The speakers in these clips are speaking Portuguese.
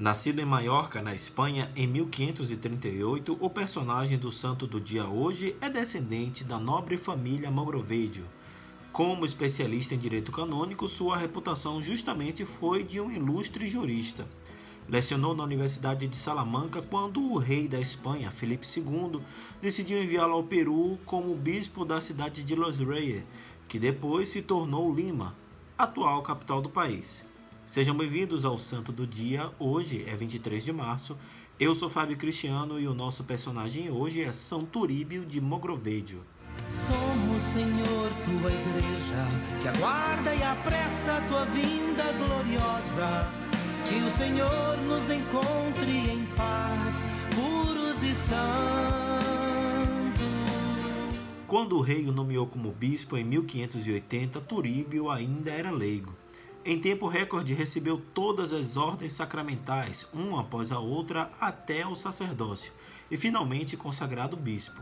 Nascido em Maiorca, na Espanha, em 1538, o personagem do santo do dia hoje é descendente da nobre família Mogrovedio. Como especialista em direito canônico, sua reputação justamente foi de um ilustre jurista. Lecionou na Universidade de Salamanca quando o rei da Espanha, Felipe II, decidiu enviá-lo ao Peru como bispo da cidade de Los Reyes, que depois se tornou Lima, atual capital do país. Sejam bem-vindos ao Santo do Dia. Hoje é 23 de março. Eu sou Fábio Cristiano e o nosso personagem hoje é São Turíbio de Mogrovedio. Somos, Senhor, tua igreja, que aguarda e apressa a tua vinda gloriosa. Que o Senhor nos encontre em paz, puros e santos. Quando o rei o nomeou como bispo em 1580, Turíbio ainda era leigo. Em tempo recorde, recebeu todas as ordens sacramentais, uma após a outra, até o sacerdócio, e finalmente consagrado bispo.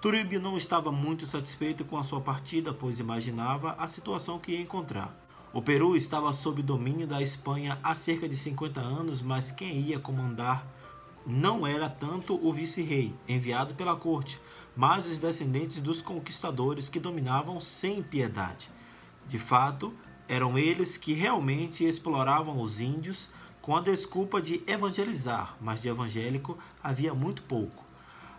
Turíbio não estava muito satisfeito com a sua partida, pois imaginava a situação que ia encontrar. O Peru estava sob domínio da Espanha há cerca de 50 anos, mas quem ia comandar não era tanto o vice-rei, enviado pela corte, mas os descendentes dos conquistadores que dominavam sem piedade. De fato, eram eles que realmente exploravam os índios com a desculpa de evangelizar, mas de evangélico havia muito pouco.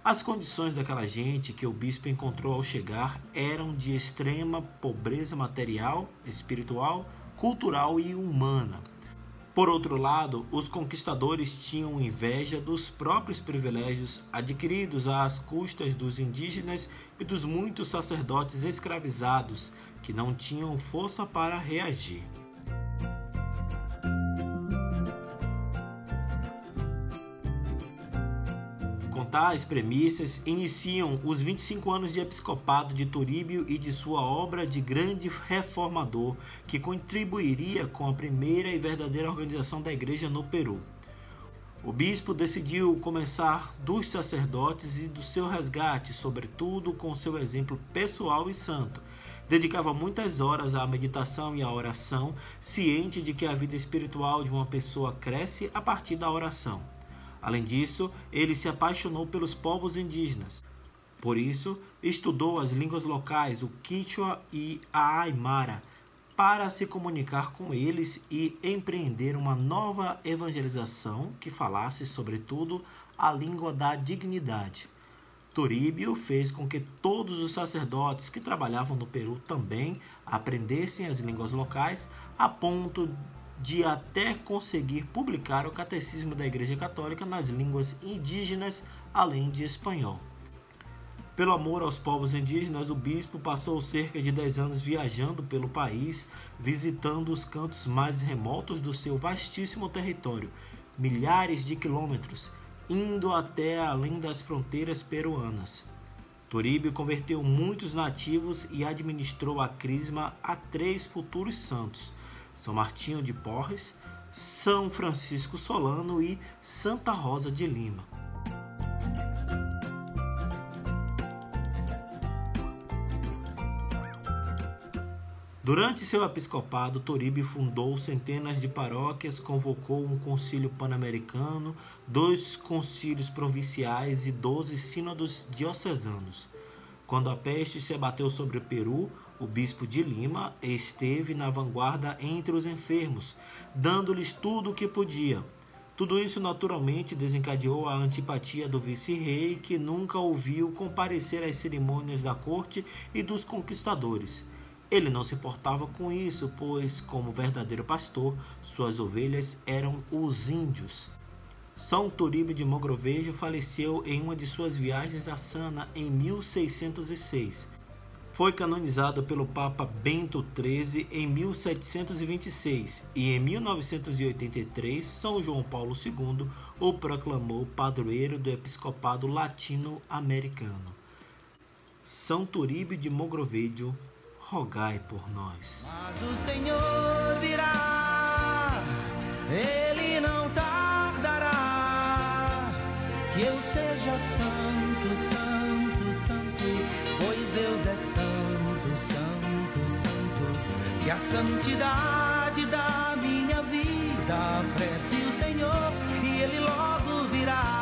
As condições daquela gente que o bispo encontrou ao chegar eram de extrema pobreza material, espiritual, cultural e humana. Por outro lado, os conquistadores tinham inveja dos próprios privilégios adquiridos às custas dos indígenas e dos muitos sacerdotes escravizados que não tinham força para reagir. Tais premissas, iniciam os 25 anos de episcopado de Turíbio e de sua obra de grande reformador, que contribuiria com a primeira e verdadeira organização da igreja no Peru. O bispo decidiu começar dos sacerdotes e do seu resgate, sobretudo com seu exemplo pessoal e santo, Dedicava muitas horas à meditação e à oração, ciente de que a vida espiritual de uma pessoa cresce a partir da oração. Além disso, ele se apaixonou pelos povos indígenas. Por isso, estudou as línguas locais, o Quichua e a Aymara, para se comunicar com eles e empreender uma nova evangelização que falasse, sobretudo, a língua da dignidade. Turíbio fez com que todos os sacerdotes que trabalhavam no Peru também aprendessem as línguas locais, a ponto de até conseguir publicar o Catecismo da Igreja Católica nas línguas indígenas, além de espanhol. Pelo amor aos povos indígenas, o bispo passou cerca de 10 anos viajando pelo país, visitando os cantos mais remotos do seu vastíssimo território, milhares de quilômetros, indo até além das fronteiras peruanas. Turíbio converteu muitos nativos e administrou a crisma a três futuros santos: São Martinho de Porres, São Francisco Solano e Santa Rosa de Lima. Durante seu episcopado, Toribio fundou centenas de paróquias, convocou um concílio pan-americano, dois concílios provinciais e doze sínodos diocesanos. Quando a peste se abateu sobre o Peru, o bispo de Lima esteve na vanguarda entre os enfermos, dando-lhes tudo o que podia. Tudo isso naturalmente desencadeou a antipatia do vice-rei, que nunca ouviu comparecer às cerimônias da corte e dos conquistadores. Ele não se importava com isso, pois, como verdadeiro pastor, suas ovelhas eram os índios. São Turíbio de Mogrovejo faleceu em uma de suas viagens a Sana em 1606. Foi canonizado pelo Papa Bento XIII em 1726 e em 1983 São João Paulo II o proclamou padroeiro do episcopado latino-americano. São Turíbio de Mogrovejo rogai por nós. Mas o Senhor virá, ele não tardará, que eu seja santo, santo. a santidade da minha vida Prece o Senhor e Ele logo virá.